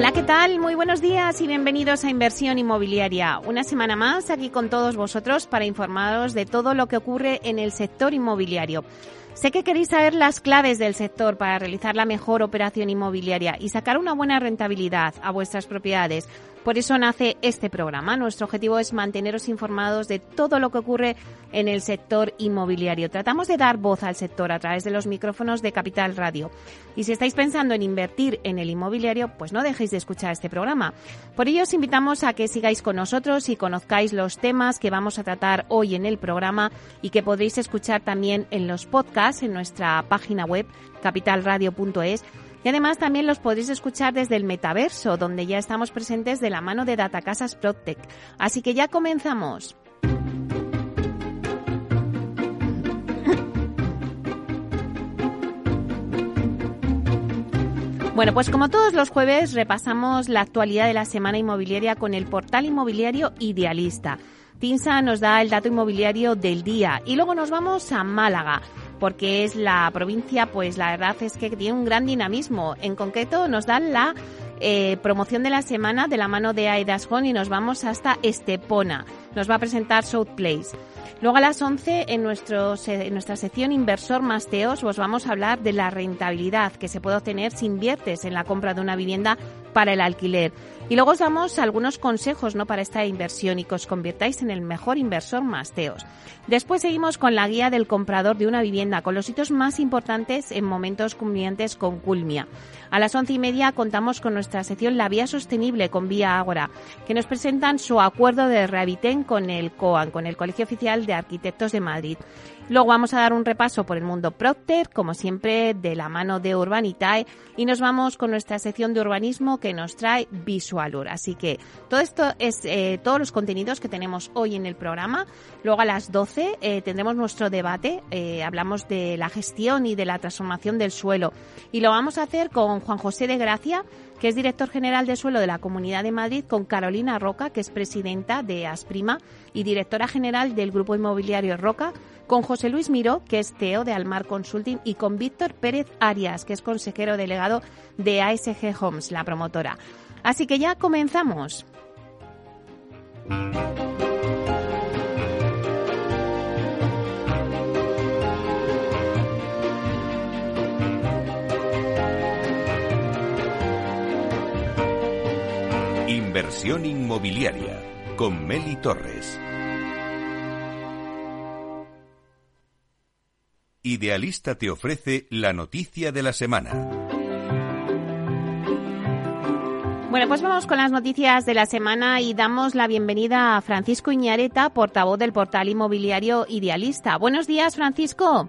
Hola, ¿qué tal? Muy buenos días y bienvenidos a Inversión Inmobiliaria. Una semana más aquí con todos vosotros para informaros de todo lo que ocurre en el sector inmobiliario. Sé que queréis saber las claves del sector para realizar la mejor operación inmobiliaria y sacar una buena rentabilidad a vuestras propiedades. Por eso nace este programa. Nuestro objetivo es manteneros informados de todo lo que ocurre en el sector inmobiliario. Tratamos de dar voz al sector a través de los micrófonos de Capital Radio. Y si estáis pensando en invertir en el inmobiliario, pues no dejéis de escuchar este programa. Por ello os invitamos a que sigáis con nosotros y conozcáis los temas que vamos a tratar hoy en el programa y que podréis escuchar también en los podcasts en nuestra página web capitalradio.es y además también los podréis escuchar desde el metaverso, donde ya estamos presentes de la mano de Datacasas Protec. Así que ya comenzamos. Bueno, pues como todos los jueves repasamos la actualidad de la semana inmobiliaria con el portal inmobiliario Idealista. Tinsa nos da el dato inmobiliario del día y luego nos vamos a Málaga porque es la provincia, pues la verdad es que tiene un gran dinamismo. En concreto nos dan la eh, promoción de la semana de la mano de Aidas y nos vamos hasta Estepona. Nos va a presentar South Place. Luego a las 11 en, nuestro, en nuestra sección Inversor Masteos os vamos a hablar de la rentabilidad que se puede obtener si inviertes en la compra de una vivienda para el alquiler. Y luego os damos algunos consejos ¿no? para esta inversión y que os convirtáis en el mejor inversor Masteos. Después seguimos con la guía del comprador de una vivienda, con los hitos más importantes en momentos culminantes con Culmia. A las once y media contamos con nuestra sección La Vía Sostenible con Vía Ágora, que nos presentan su acuerdo de Rehabiten con el COAN, con el Colegio Oficial de Arquitectos de Madrid. Luego vamos a dar un repaso por el mundo Procter, como siempre, de la mano de Urbanitae, y nos vamos con nuestra sección de urbanismo que nos trae Visualur. Así que todo esto es eh, todos los contenidos que tenemos hoy en el programa. Luego a las 12 eh, tendremos nuestro debate, eh, hablamos de la gestión y de la transformación del suelo, y lo vamos a hacer con Juan José de Gracia, que es director general de suelo de la Comunidad de Madrid, con Carolina Roca, que es presidenta de Asprima y directora general del Grupo Inmobiliario Roca, con José Luis Miró, que es CEO de Almar Consulting, y con Víctor Pérez Arias, que es consejero delegado de ASG Homes, la promotora. Así que ya comenzamos. Inversión inmobiliaria con Meli Torres. Idealista te ofrece la noticia de la semana. Bueno, pues vamos con las noticias de la semana y damos la bienvenida a Francisco Iñareta, portavoz del portal inmobiliario Idealista. Buenos días, Francisco.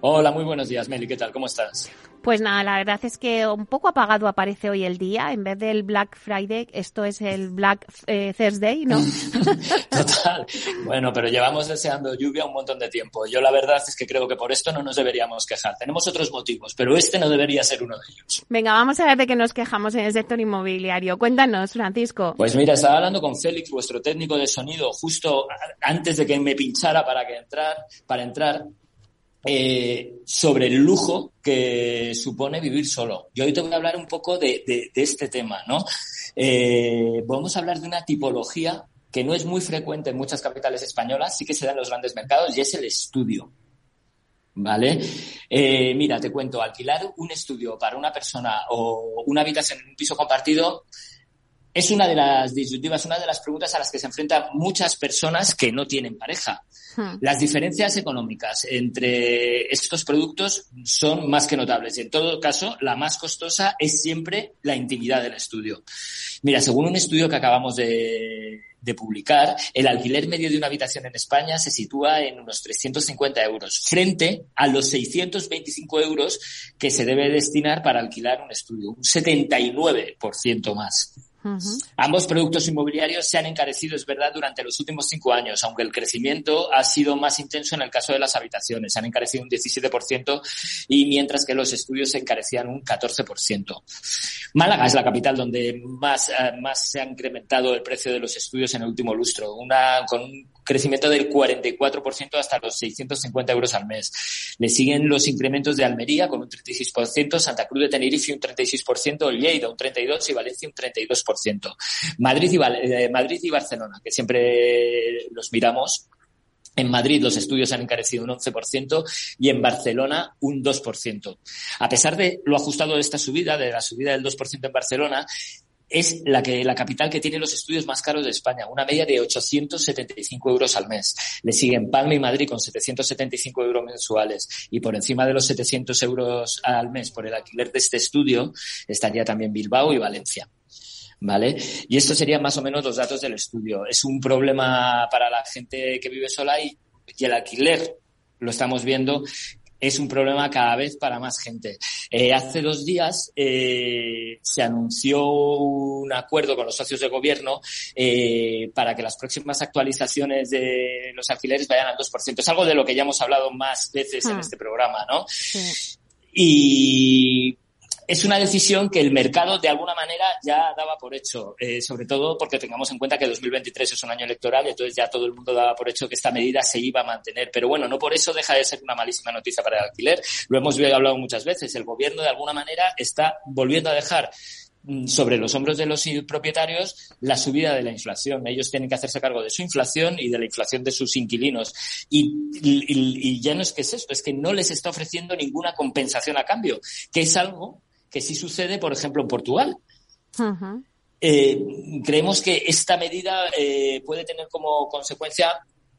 Hola, muy buenos días, Meli. ¿Qué tal? ¿Cómo estás? Pues nada, la verdad es que un poco apagado aparece hoy el día. En vez del Black Friday, esto es el Black eh, Thursday, ¿no? Total. Bueno, pero llevamos deseando lluvia un montón de tiempo. Yo la verdad es que creo que por esto no nos deberíamos quejar. Tenemos otros motivos, pero este no debería ser uno de ellos. Venga, vamos a ver de qué nos quejamos en el sector inmobiliario. Cuéntanos, Francisco. Pues mira, estaba hablando con Félix, vuestro técnico de sonido, justo antes de que me pinchara para que entrar, para entrar eh, sobre el lujo que supone vivir solo. Yo hoy te voy a hablar un poco de, este tema, ¿no? Eh, vamos a hablar de una tipología que no es muy frecuente en muchas capitales españolas, sí que se da en los grandes mercados, y es el estudio. ¿Vale? Eh, mira, te cuento, alquilar un estudio para una persona o una habitación en un piso compartido es una de las disyuntivas, una de las preguntas a las que se enfrentan muchas personas que no tienen pareja. Hmm. Las diferencias económicas entre estos productos son más que notables y en todo caso la más costosa es siempre la intimidad del estudio. Mira, según un estudio que acabamos de, de publicar, el alquiler medio de una habitación en España se sitúa en unos 350 euros, frente a los 625 euros que se debe destinar para alquilar un estudio, un 79% más. Ambos productos inmobiliarios se han encarecido, es verdad, durante los últimos cinco años, aunque el crecimiento ha sido más intenso en el caso de las habitaciones. Se han encarecido un 17% y mientras que los estudios se encarecían un 14%. Málaga es la capital donde más, eh, más se ha incrementado el precio de los estudios en el último lustro, una, con un crecimiento del 44% hasta los 650 euros al mes. Le siguen los incrementos de Almería con un 36%, Santa Cruz de Tenerife un 36%, Lleida un 32% y Valencia un 32%. Madrid y, eh, Madrid y Barcelona, que siempre los miramos, en Madrid los estudios han encarecido un 11% y en Barcelona un 2%. A pesar de lo ajustado de esta subida, de la subida del 2% en Barcelona, es la, que, la capital que tiene los estudios más caros de España, una media de 875 euros al mes. Le siguen Palma y Madrid con 775 euros mensuales y por encima de los 700 euros al mes por el alquiler de este estudio estaría también Bilbao y Valencia. ¿Vale? Y estos serían más o menos los datos del estudio. Es un problema para la gente que vive sola y, y el alquiler lo estamos viendo es un problema cada vez para más gente. Eh, hace dos días eh, se anunció un acuerdo con los socios de gobierno eh, para que las próximas actualizaciones de los alquileres vayan al 2%. Es algo de lo que ya hemos hablado más veces en ah. este programa, ¿no? Sí. Y es una decisión que el mercado de alguna manera ya daba por hecho, eh, sobre todo porque tengamos en cuenta que 2023 es un año electoral entonces ya todo el mundo daba por hecho que esta medida se iba a mantener. Pero bueno, no por eso deja de ser una malísima noticia para el alquiler. Lo hemos hablado muchas veces. El gobierno de alguna manera está volviendo a dejar mm, sobre los hombros de los propietarios la subida de la inflación. Ellos tienen que hacerse cargo de su inflación y de la inflación de sus inquilinos. Y, y ya no es que es esto, es que no les está ofreciendo ninguna compensación a cambio, que es algo que sí sucede, por ejemplo, en Portugal. Eh, creemos que esta medida eh, puede tener como consecuencia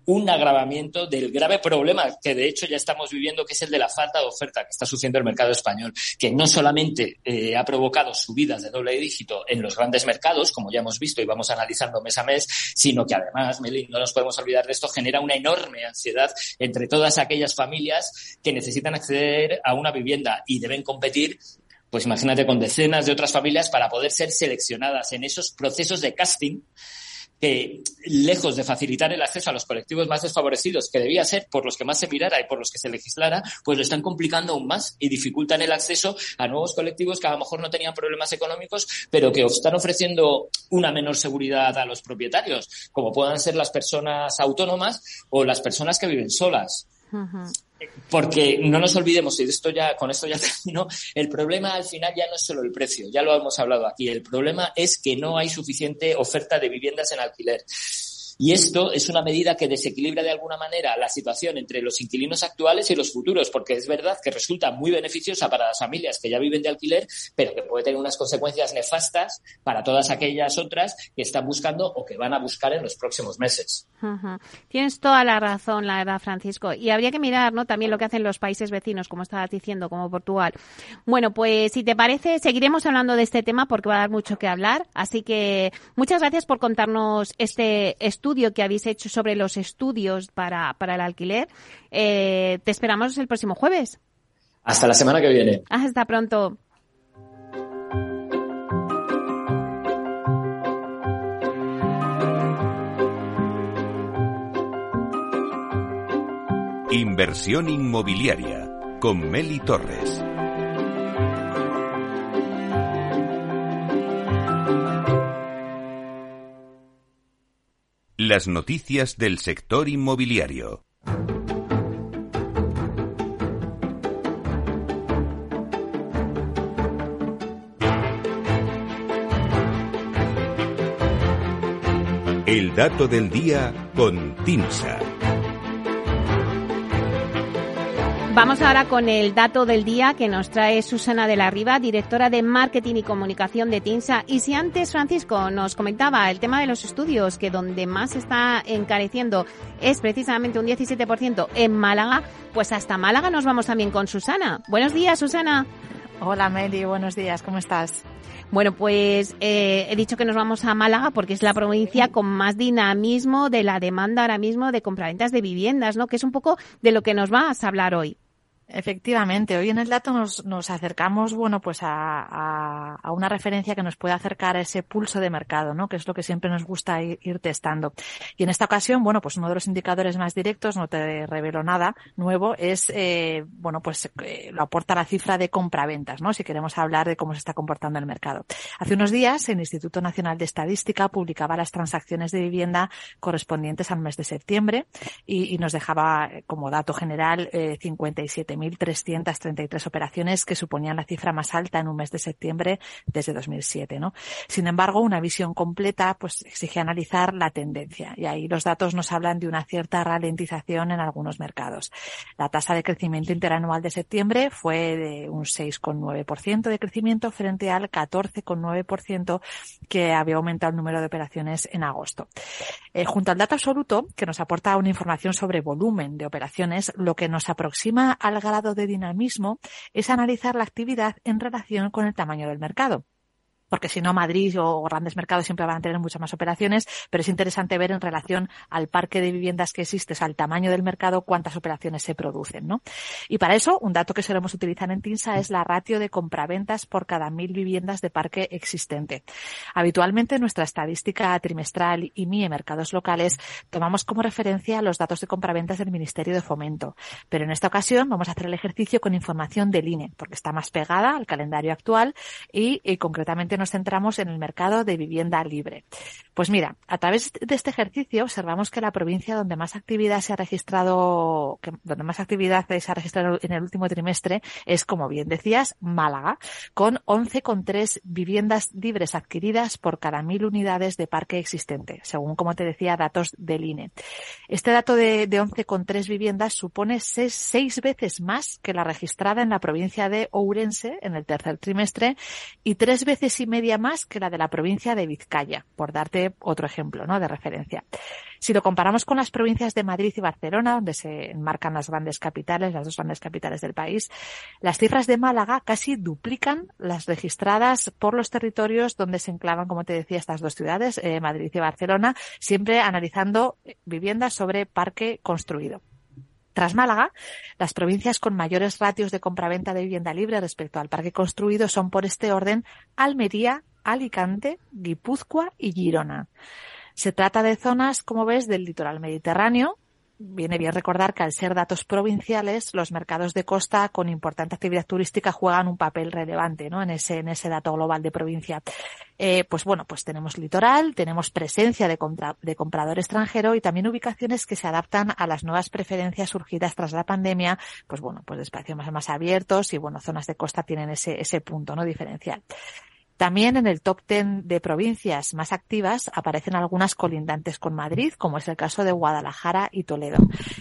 un agravamiento del grave problema que de hecho ya estamos viviendo, que es el de la falta de oferta que está sucediendo el mercado español, que no solamente eh, ha provocado subidas de doble dígito en los grandes mercados, como ya hemos visto y vamos analizando mes a mes, sino que además, Meli, no nos podemos olvidar de esto, genera una enorme ansiedad entre todas aquellas familias que necesitan acceder a una vivienda y deben competir pues imagínate con decenas de otras familias para poder ser seleccionadas en esos procesos de casting que, lejos de facilitar el acceso a los colectivos más desfavorecidos, que debía ser por los que más se mirara y por los que se legislara, pues lo están complicando aún más y dificultan el acceso a nuevos colectivos que a lo mejor no tenían problemas económicos, pero que están ofreciendo una menor seguridad a los propietarios, como puedan ser las personas autónomas o las personas que viven solas. Porque no nos olvidemos, y esto ya, con esto ya termino, el problema al final ya no es solo el precio, ya lo hemos hablado aquí, el problema es que no hay suficiente oferta de viviendas en alquiler. Y esto es una medida que desequilibra de alguna manera la situación entre los inquilinos actuales y los futuros, porque es verdad que resulta muy beneficiosa para las familias que ya viven de alquiler, pero que puede tener unas consecuencias nefastas para todas aquellas otras que están buscando o que van a buscar en los próximos meses. Tienes toda la razón, la verdad, Francisco. Y habría que mirar ¿no? también lo que hacen los países vecinos, como estabas diciendo, como Portugal. Bueno, pues si te parece, seguiremos hablando de este tema porque va a dar mucho que hablar. Así que muchas gracias por contarnos este estudio estudio que habéis hecho sobre los estudios para, para el alquiler. Eh, te esperamos el próximo jueves. Hasta la semana que viene. Hasta pronto. Inversión inmobiliaria con Meli Torres. Las noticias del sector inmobiliario. El dato del día con TINSA. Vamos ahora con el dato del día que nos trae Susana de la Riva, directora de Marketing y Comunicación de TINSA. Y si antes Francisco nos comentaba el tema de los estudios, que donde más está encareciendo es precisamente un 17% en Málaga, pues hasta Málaga nos vamos también con Susana. Buenos días, Susana. Hola Meli, buenos días, ¿cómo estás? Bueno, pues eh, he dicho que nos vamos a Málaga porque es la provincia con más dinamismo de la demanda ahora mismo de compraventas de viviendas, ¿no? Que es un poco de lo que nos vas a hablar hoy. Efectivamente, hoy en el dato nos, nos acercamos, bueno, pues a, a, una referencia que nos puede acercar a ese pulso de mercado, ¿no? Que es lo que siempre nos gusta ir, testando. Y en esta ocasión, bueno, pues uno de los indicadores más directos, no te revelo nada nuevo, es, eh, bueno, pues eh, lo aporta la cifra de compraventas, ¿no? Si queremos hablar de cómo se está comportando el mercado. Hace unos días, el Instituto Nacional de Estadística publicaba las transacciones de vivienda correspondientes al mes de septiembre y, y nos dejaba eh, como dato general eh, 57 1.333 operaciones que suponían la cifra más alta en un mes de septiembre desde 2007, ¿no? Sin embargo, una visión completa pues exige analizar la tendencia y ahí los datos nos hablan de una cierta ralentización en algunos mercados. La tasa de crecimiento interanual de septiembre fue de un 6,9% de crecimiento frente al 14,9% que había aumentado el número de operaciones en agosto. Eh, junto al dato absoluto, que nos aporta una información sobre volumen de operaciones, lo que nos aproxima al grado de dinamismo es analizar la actividad en relación con el tamaño del mercado porque si no Madrid o grandes mercados siempre van a tener muchas más operaciones, pero es interesante ver en relación al parque de viviendas que existe, al tamaño del mercado, cuántas operaciones se producen, ¿no? Y para eso, un dato que solemos utilizar en TINSA es la ratio de compraventas por cada mil viviendas de parque existente. Habitualmente, nuestra estadística trimestral y MIE mercados locales tomamos como referencia los datos de compraventas del Ministerio de Fomento, pero en esta ocasión vamos a hacer el ejercicio con información del INE, porque está más pegada al calendario actual y, y concretamente nos centramos en el mercado de vivienda libre. Pues mira, a través de este ejercicio observamos que la provincia donde más actividad se ha registrado, donde más actividad se ha registrado en el último trimestre es, como bien decías, Málaga, con 11,3 viviendas libres adquiridas por cada mil unidades de parque existente, según, como te decía, datos del INE. Este dato de, de 11,3 viviendas supone seis, seis veces más que la registrada en la provincia de Ourense en el tercer trimestre y tres veces y media más que la de la provincia de Vizcaya, por darte otro ejemplo, ¿no? De referencia. Si lo comparamos con las provincias de Madrid y Barcelona, donde se enmarcan las grandes capitales, las dos grandes capitales del país, las cifras de Málaga casi duplican las registradas por los territorios donde se enclavan, como te decía, estas dos ciudades, eh, Madrid y Barcelona, siempre analizando viviendas sobre parque construido. Tras Málaga, las provincias con mayores ratios de compraventa de vivienda libre respecto al parque construido son por este orden Almería, Alicante, Guipúzcoa y Girona. Se trata de zonas, como ves, del litoral mediterráneo, viene bien recordar que al ser datos provinciales, los mercados de costa con importante actividad turística juegan un papel relevante, ¿no? En ese, en ese dato global de provincia. Eh, pues bueno, pues tenemos litoral, tenemos presencia de, compra, de comprador extranjero y también ubicaciones que se adaptan a las nuevas preferencias surgidas tras la pandemia, pues bueno, pues de espacios más, más abiertos y bueno, zonas de costa tienen ese, ese punto, ¿no? Diferencial. También en el top ten de provincias más activas aparecen algunas colindantes con Madrid, como es el caso de Guadalajara y Toledo,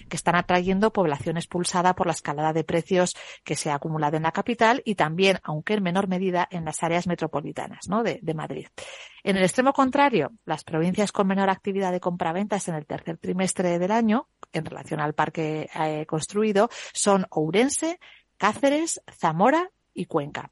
que están atrayendo población expulsada por la escalada de precios que se ha acumulado en la capital y también, aunque en menor medida, en las áreas metropolitanas ¿no? de, de Madrid. En el extremo contrario, las provincias con menor actividad de compraventas en el tercer trimestre del año, en relación al parque eh, construido, son Ourense, Cáceres, Zamora y Cuenca.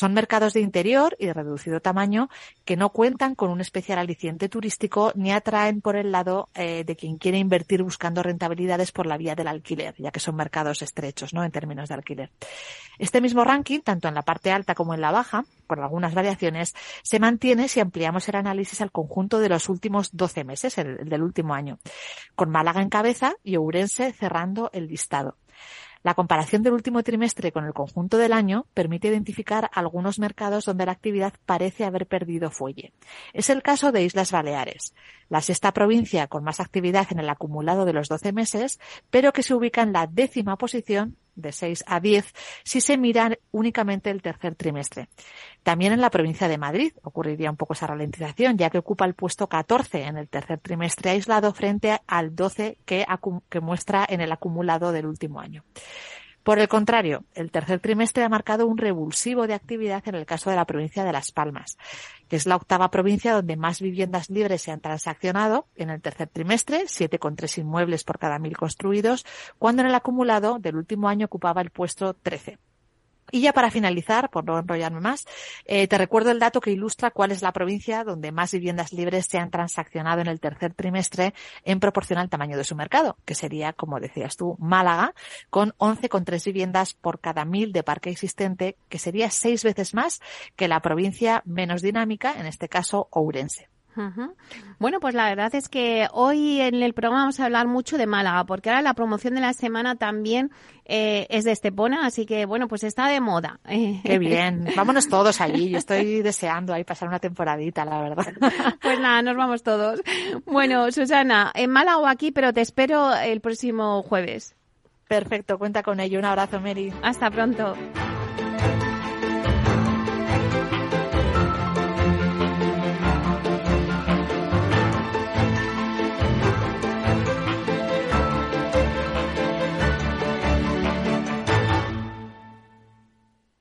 Son mercados de interior y de reducido tamaño que no cuentan con un especial aliciente turístico ni atraen por el lado eh, de quien quiere invertir buscando rentabilidades por la vía del alquiler, ya que son mercados estrechos, ¿no? En términos de alquiler. Este mismo ranking, tanto en la parte alta como en la baja, por algunas variaciones, se mantiene si ampliamos el análisis al conjunto de los últimos 12 meses, el del último año, con Málaga en cabeza y Ourense cerrando el listado. La comparación del último trimestre con el conjunto del año permite identificar algunos mercados donde la actividad parece haber perdido fuelle. Es el caso de Islas Baleares, la sexta provincia con más actividad en el acumulado de los 12 meses, pero que se ubica en la décima posición de 6 a 10 si se mira únicamente el tercer trimestre. También en la provincia de Madrid ocurriría un poco esa ralentización, ya que ocupa el puesto 14 en el tercer trimestre aislado frente al 12 que, que muestra en el acumulado del último año. Por el contrario, el tercer trimestre ha marcado un revulsivo de actividad en el caso de la provincia de Las Palmas, que es la octava provincia donde más viviendas libres se han transaccionado en el tercer trimestre, 7,3 inmuebles por cada mil construidos, cuando en el acumulado del último año ocupaba el puesto 13. Y ya para finalizar, por no enrollarme más, eh, te recuerdo el dato que ilustra cuál es la provincia donde más viviendas libres se han transaccionado en el tercer trimestre en proporción al tamaño de su mercado, que sería, como decías tú, Málaga, con 11,3 viviendas por cada mil de parque existente, que sería seis veces más que la provincia menos dinámica, en este caso Ourense. Bueno, pues la verdad es que hoy en el programa vamos a hablar mucho de Málaga, porque ahora la promoción de la semana también eh, es de Estepona, así que bueno, pues está de moda. Qué bien, vámonos todos allí, yo estoy deseando ahí pasar una temporadita, la verdad. Pues nada, nos vamos todos. Bueno, Susana, en Málaga o aquí, pero te espero el próximo jueves. Perfecto, cuenta con ello. Un abrazo, Mary. Hasta pronto.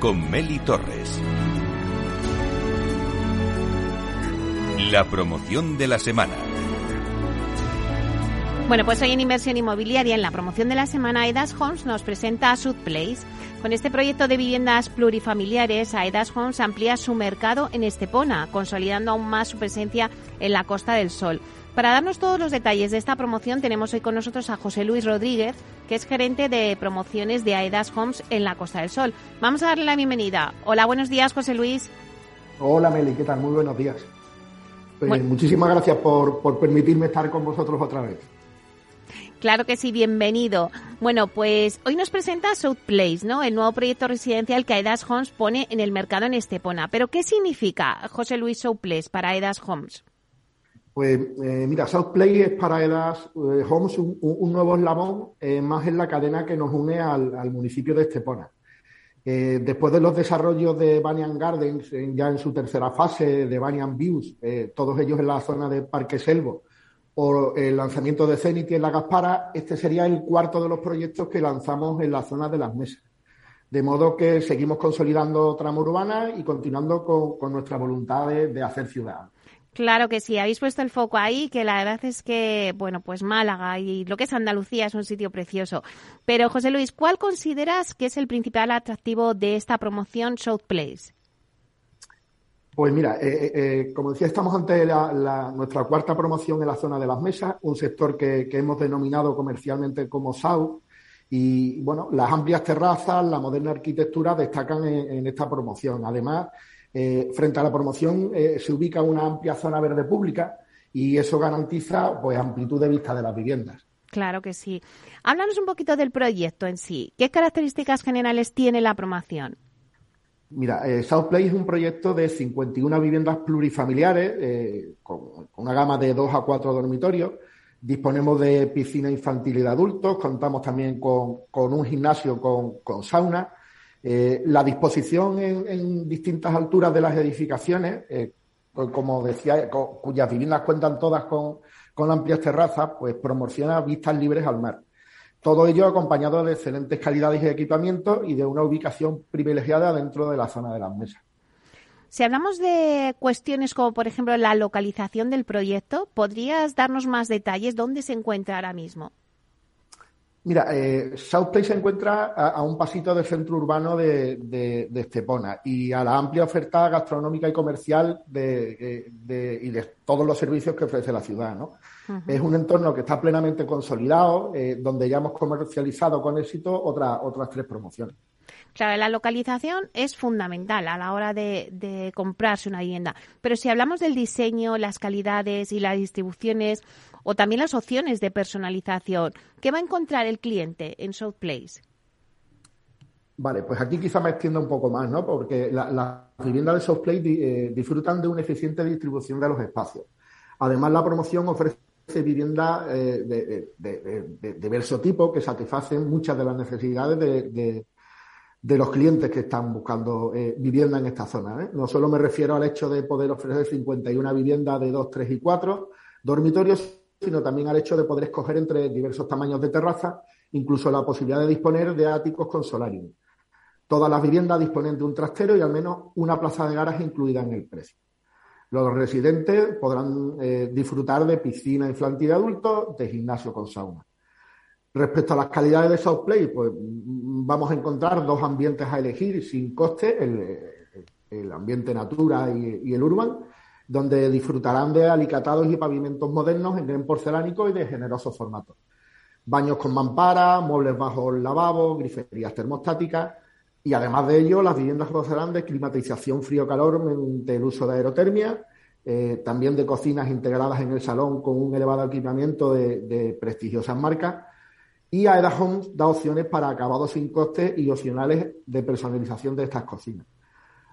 con Meli Torres. La promoción de la semana. Bueno, pues hoy en Inversión Inmobiliaria, en la promoción de la semana, Aedas Homes nos presenta a Place. Con este proyecto de viviendas plurifamiliares, Aedas Homes amplía su mercado en Estepona, consolidando aún más su presencia en la Costa del Sol. Para darnos todos los detalles de esta promoción tenemos hoy con nosotros a José Luis Rodríguez, que es gerente de promociones de Aedas Homes en la Costa del Sol. Vamos a darle la bienvenida. Hola, buenos días, José Luis. Hola, Meli, ¿qué tal? Muy buenos días. Pues muchísimas gracias por, por permitirme estar con vosotros otra vez. Claro que sí, bienvenido. Bueno, pues hoy nos presenta South Place, ¿no? El nuevo proyecto residencial que Aedas Homes pone en el mercado en Estepona. Pero ¿qué significa, José Luis South Place para Aedas Homes? Pues eh, mira, South Play es para Edas eh, Homes un, nuevo eslabón eh, más en la cadena que nos une al, municipio de Estepona. después de los desarrollos de Banyan Gardens, ya en su tercera fase, de Banyan Views, todos ellos en la zona de Parque Selvo, o el lanzamiento de Zenity en la Gaspara, este sería el cuarto de los proyectos que lanzamos en la zona de las mesas. De modo que seguimos consolidando trama urbana y continuando con, nuestra voluntad de hacer ciudad. Claro que sí, habéis puesto el foco ahí, que la verdad es que, bueno, pues Málaga y lo que es Andalucía es un sitio precioso. Pero, José Luis, ¿cuál consideras que es el principal atractivo de esta promoción South Place? Pues mira, eh, eh, eh, como decía, estamos ante nuestra cuarta promoción en la zona de las mesas, un sector que, hemos denominado comercialmente como South. Y bueno, las amplias terrazas, la moderna arquitectura destacan en esta promoción. Además, eh, frente a la promoción eh, se ubica una amplia zona verde pública y eso garantiza pues amplitud de vista de las viviendas. Claro que sí. Háblanos un poquito del proyecto en sí. ¿Qué características generales tiene la promoción? Mira, eh, South Play es un proyecto de 51 viviendas plurifamiliares con una gama de 2 a 4 dormitorios. Disponemos de piscina infantil y de adultos. Contamos también con, un gimnasio con sauna eh, la disposición en, distintas alturas de las edificaciones, eh, pues como decía, cuyas viviendas cuentan todas con, amplias terrazas, pues promociona vistas libres al mar. Todo ello acompañado de excelentes calidades de equipamiento y de una ubicación privilegiada dentro de la zona de las mesas. Si hablamos de cuestiones como, por ejemplo, la localización del proyecto, ¿podrías darnos más detalles? ¿Dónde se encuentra ahora mismo? Mira, eh, South Place se encuentra a, un pasito del centro urbano de, Estepona y a la amplia oferta gastronómica y comercial de, y de todos los servicios que ofrece la ciudad. ¿no? Es un entorno que está plenamente consolidado, eh, donde ya hemos comercializado con éxito otras tres promociones. Claro, la localización es fundamental a la hora de, comprarse una vivienda. Pero si hablamos del diseño, las calidades y las distribuciones o también las opciones de personalización, ¿qué va a encontrar el cliente en South Place? Vale, pues aquí quizá me extienda un poco más, ¿no? Porque las viviendas de South Place eh, disfrutan de una eficiente distribución de los espacios. Además, la promoción ofrece viviendas eh, de, de, diverso tipo que satisfacen muchas de las necesidades de, de los clientes que están buscando eh, vivienda en esta zona. ¿eh? No solo me refiero al hecho de poder ofrecer 51 viviendas de 2, 3 y 4 dormitorios, sino también al hecho de poder escoger entre diversos tamaños de terraza, incluso la posibilidad de disponer de áticos con solarium. Todas las viviendas disponen de un trastero y al menos una plaza de garaje incluida en el precio. Los residentes podrán eh, disfrutar de piscina infantil de adultos, de gimnasio con sauna. Respecto a las calidades de South Play, pues vamos a encontrar dos ambientes a elegir sin coste, el, ambiente natura y, el urban, donde disfrutarán de alicatados y pavimentos modernos en gran porcelánico y de generosos formatos. Baños con mampara, muebles bajo el lavabo, griferías termostáticas, y además de ello, las viviendas gozarán de climatización frío-calor mediante el uso de aerotermia, eh, también de cocinas integradas en el salón con un elevado equipamiento de, prestigiosas marcas. Y AEDA Homes da opciones para acabados sin coste y opcionales de personalización de estas cocinas.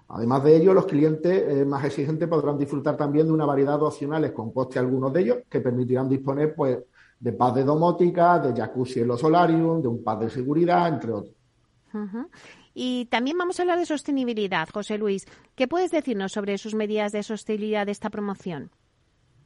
Además de ello, los clientes eh, más exigentes podrán disfrutar también de una variedad de opcionales con coste algunos de ellos, que permitirán disponer pues, de paz de domótica, de jacuzzi en los solarium, de un pad de seguridad, entre otros. Y también vamos a hablar de sostenibilidad, José Luis. ¿Qué puedes decirnos sobre sus medidas de sostenibilidad de esta promoción?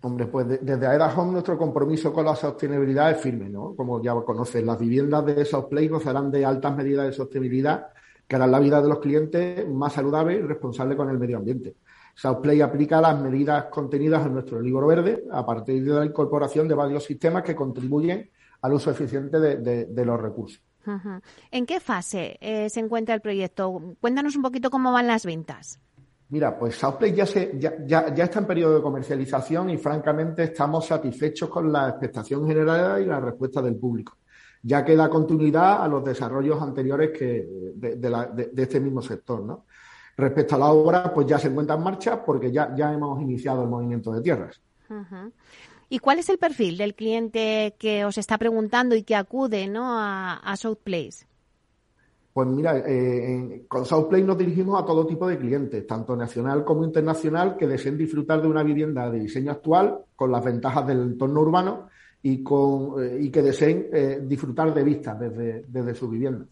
Hombre, pues desde AEDA Home nuestro compromiso con la sostenibilidad es firme, ¿no? Como ya conoces, las viviendas de South Play gozarán de altas medidas de sostenibilidad que harán la vida de los clientes más saludable y responsable con el medio ambiente. South Play aplica las medidas contenidas en nuestro libro verde a partir de la incorporación de varios sistemas que contribuyen al uso eficiente de los recursos. ¿En qué fase eh, se encuentra el proyecto? Cuéntanos un poquito cómo van las ventas. Mira, pues Southplay ya, ya, ya, está en periodo de comercialización y francamente estamos satisfechos con la expectación general y la respuesta del público, ya que da continuidad a los desarrollos anteriores que de, este mismo sector. ¿no? Respecto a la obra, pues ya se encuentra en marcha porque ya, ya hemos iniciado el movimiento de tierras. ¿Y cuál es el perfil del cliente que os está preguntando y que acude ¿no? a, South Place? Pues mira, eh, con South Place nos dirigimos a todo tipo de clientes, tanto nacional como internacional, que deseen disfrutar de una vivienda de diseño actual con las ventajas del entorno urbano y, con, eh, y que deseen eh, disfrutar de vistas desde, desde su vivienda.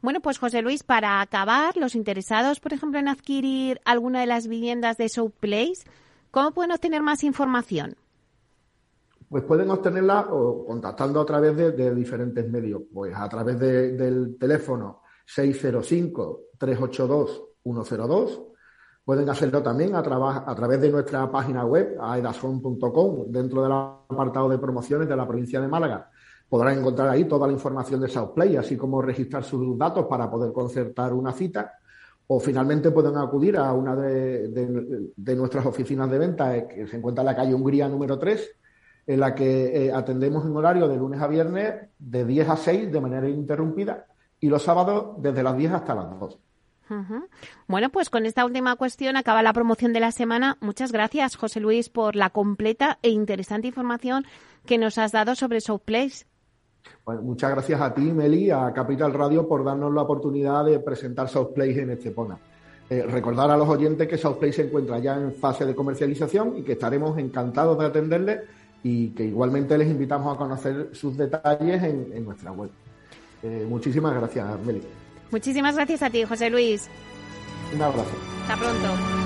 Bueno, pues José Luis, para acabar, los interesados, por ejemplo, en adquirir alguna de las viviendas de South Place, ¿Cómo pueden obtener más información? Pues pueden obtenerla o contactando a través de, diferentes medios, pues a través del teléfono 605-382-102. Pueden hacerlo también a, través de nuestra página web, aedashome.com, dentro del apartado de promociones de la provincia de Málaga. Podrán encontrar ahí toda la información de South Play, así como registrar sus datos para poder concertar una cita o finalmente pueden acudir a una de, nuestras oficinas de venta eh, que se encuentra en la calle Hungría número 3, en la que eh, atendemos en horario de lunes a viernes de 10 a 6 de manera ininterrumpida y los sábados desde las 10 hasta las 2. Bueno, pues con esta última cuestión acaba la promoción de la semana. Muchas gracias, José Luis, por la completa e interesante información que nos has dado sobre South Place muchas gracias a ti, Meli, a Capital Radio por darnos la oportunidad de presentar South Place en Estepona. Eh, recordar a los oyentes que South Place se encuentra ya en fase de comercialización y que estaremos encantados de atenderles y que igualmente les invitamos a conocer sus detalles en, nuestra web. Eh, muchísimas gracias, Meli. Muchísimas gracias a ti, José Luis. Un abrazo. Hasta pronto.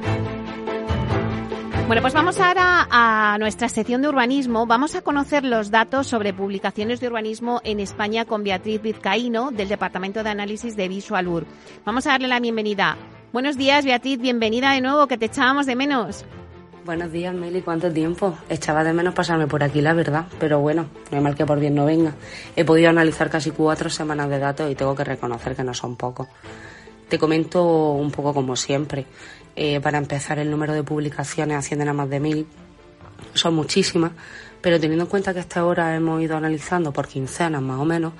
Bueno, pues vamos ahora a nuestra sección de urbanismo. Vamos a conocer los datos sobre publicaciones de urbanismo en España con Beatriz Vizcaíno del Departamento de Análisis de Visualur. Vamos a darle la bienvenida. Buenos días, Beatriz, bienvenida de nuevo, que te echábamos de menos. Buenos días, Meli. ¿Cuánto tiempo? Echaba de menos pasarme por aquí, la verdad. Pero bueno, no hay mal que por bien no venga. He podido analizar casi cuatro semanas de datos y tengo que reconocer que no son pocos. Te comento un poco como siempre. Eh, para empezar, el número de publicaciones ascienden a más de mil. Son muchísimas, pero teniendo en cuenta que hasta ahora hemos ido analizando por quincenas más o menos,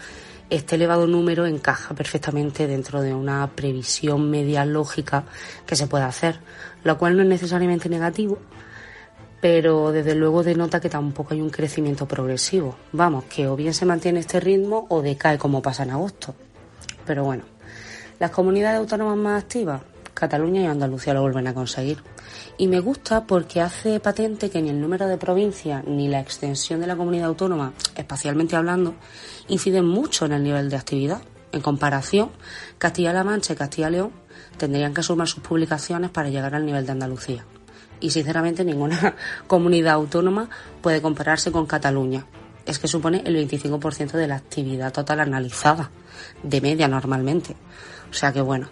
este elevado número encaja perfectamente dentro de una previsión media lógica que se puede hacer, lo cual no es necesariamente negativo, pero desde luego denota que tampoco hay un crecimiento progresivo. Vamos, que o bien se mantiene este ritmo o decae como pasa en agosto. Pero bueno, las comunidades autónomas más activas, Cataluña y Andalucía lo vuelven a conseguir. Y me gusta porque hace patente que ni el número de provincias ni la extensión de la comunidad autónoma, espacialmente hablando, inciden mucho en el nivel de actividad. En comparación, Castilla-La Mancha y Castilla-León tendrían que sumar sus publicaciones para llegar al nivel de Andalucía. Y sinceramente ninguna comunidad autónoma puede compararse con Cataluña. Es que supone el 25% de la actividad total analizada, de media normalmente. O sea que bueno,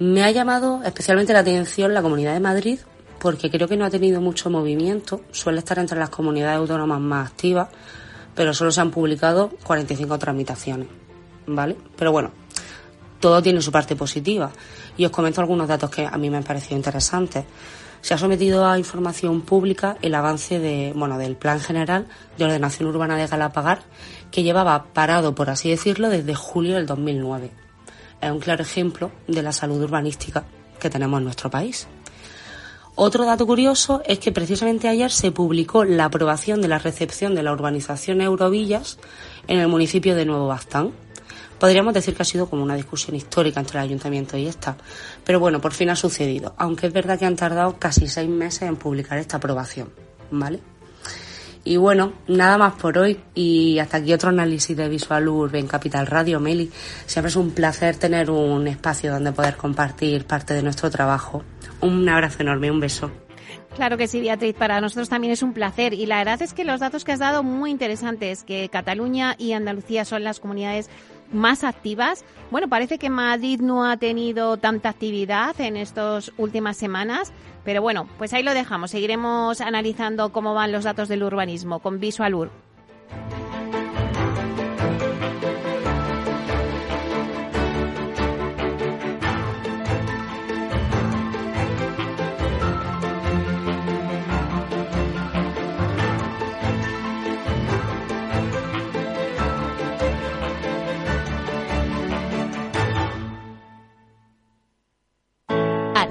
me ha llamado especialmente la atención la Comunidad de Madrid porque creo que no ha tenido mucho movimiento, suele estar entre las comunidades autónomas más activas, pero solo se han publicado 45 tramitaciones, ¿vale? Pero bueno, todo tiene su parte positiva y os comento algunos datos que a mí me han parecido interesantes. Se ha sometido a información pública el avance de, bueno, del Plan General de Ordenación Urbana de Galapagar, que llevaba parado, por así decirlo, desde julio del 2009 es un claro ejemplo de la salud urbanística que tenemos en nuestro país. Otro dato curioso es que precisamente ayer se publicó la aprobación de la recepción de la urbanización Eurovillas en el municipio de Nuevo Bastán. Podríamos decir que ha sido como una discusión histórica entre el ayuntamiento y esta, pero bueno, por fin ha sucedido, aunque es verdad que han tardado casi seis meses en publicar esta aprobación, ¿vale? Y bueno, nada más por hoy y hasta aquí otro análisis de Visual Urb en Capital Radio, Meli. Siempre es un placer tener un espacio donde poder compartir parte de nuestro trabajo. Un abrazo enorme, un beso. Claro que sí, Beatriz, para nosotros también es un placer y la verdad es que los datos que has dado muy interesantes, que Cataluña y Andalucía son las comunidades más activas. Bueno, parece que Madrid no ha tenido tanta actividad en estas últimas semanas, pero bueno, pues ahí lo dejamos. Seguiremos analizando cómo van los datos del urbanismo con Visualur.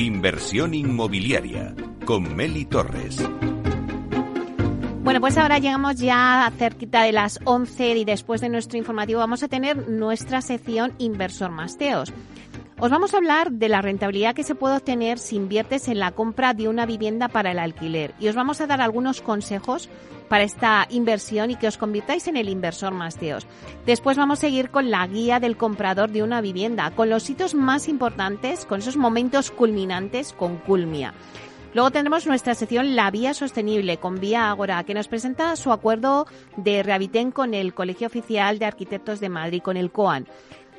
Inversión inmobiliaria con Meli Torres. Bueno, pues ahora llegamos ya cerquita de las 11 y después de nuestro informativo vamos a tener nuestra sección Inversor Masteos. Os vamos a hablar de la rentabilidad que se puede obtener si inviertes en la compra de una vivienda para el alquiler y os vamos a dar algunos consejos para esta inversión y que os convirtáis en el inversor más Dios. Después vamos a seguir con la guía del comprador de una vivienda, con los sitios más importantes, con esos momentos culminantes con Culmia. Luego tendremos nuestra sección La Vía Sostenible con Vía Agora, que nos presenta su acuerdo de Rehabitén con el Colegio Oficial de Arquitectos de Madrid, con el COAN.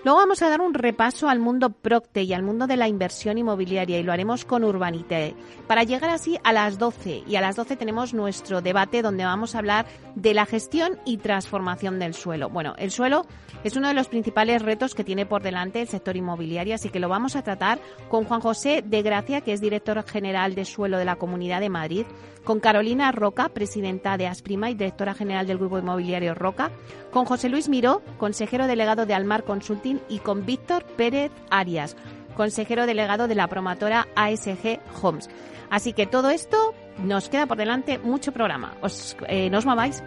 Luego vamos a dar un repaso al mundo Procte y al mundo de la inversión inmobiliaria y lo haremos con Urbanite. Para llegar así a las 12 y a las 12 tenemos nuestro debate donde vamos a hablar de la gestión y transformación del suelo. Bueno, el suelo es uno de los principales retos que tiene por delante el sector inmobiliario, así que lo vamos a tratar con Juan José de Gracia, que es director general de suelo de la Comunidad de Madrid, con Carolina Roca, presidenta de Asprima y directora general del Grupo Inmobiliario Roca, con José Luis Miró, consejero delegado de Almar Consulting y con Víctor Pérez Arias, consejero delegado de la promotora ASG Homes. Así que todo esto nos queda por delante mucho programa. Os, eh, mováis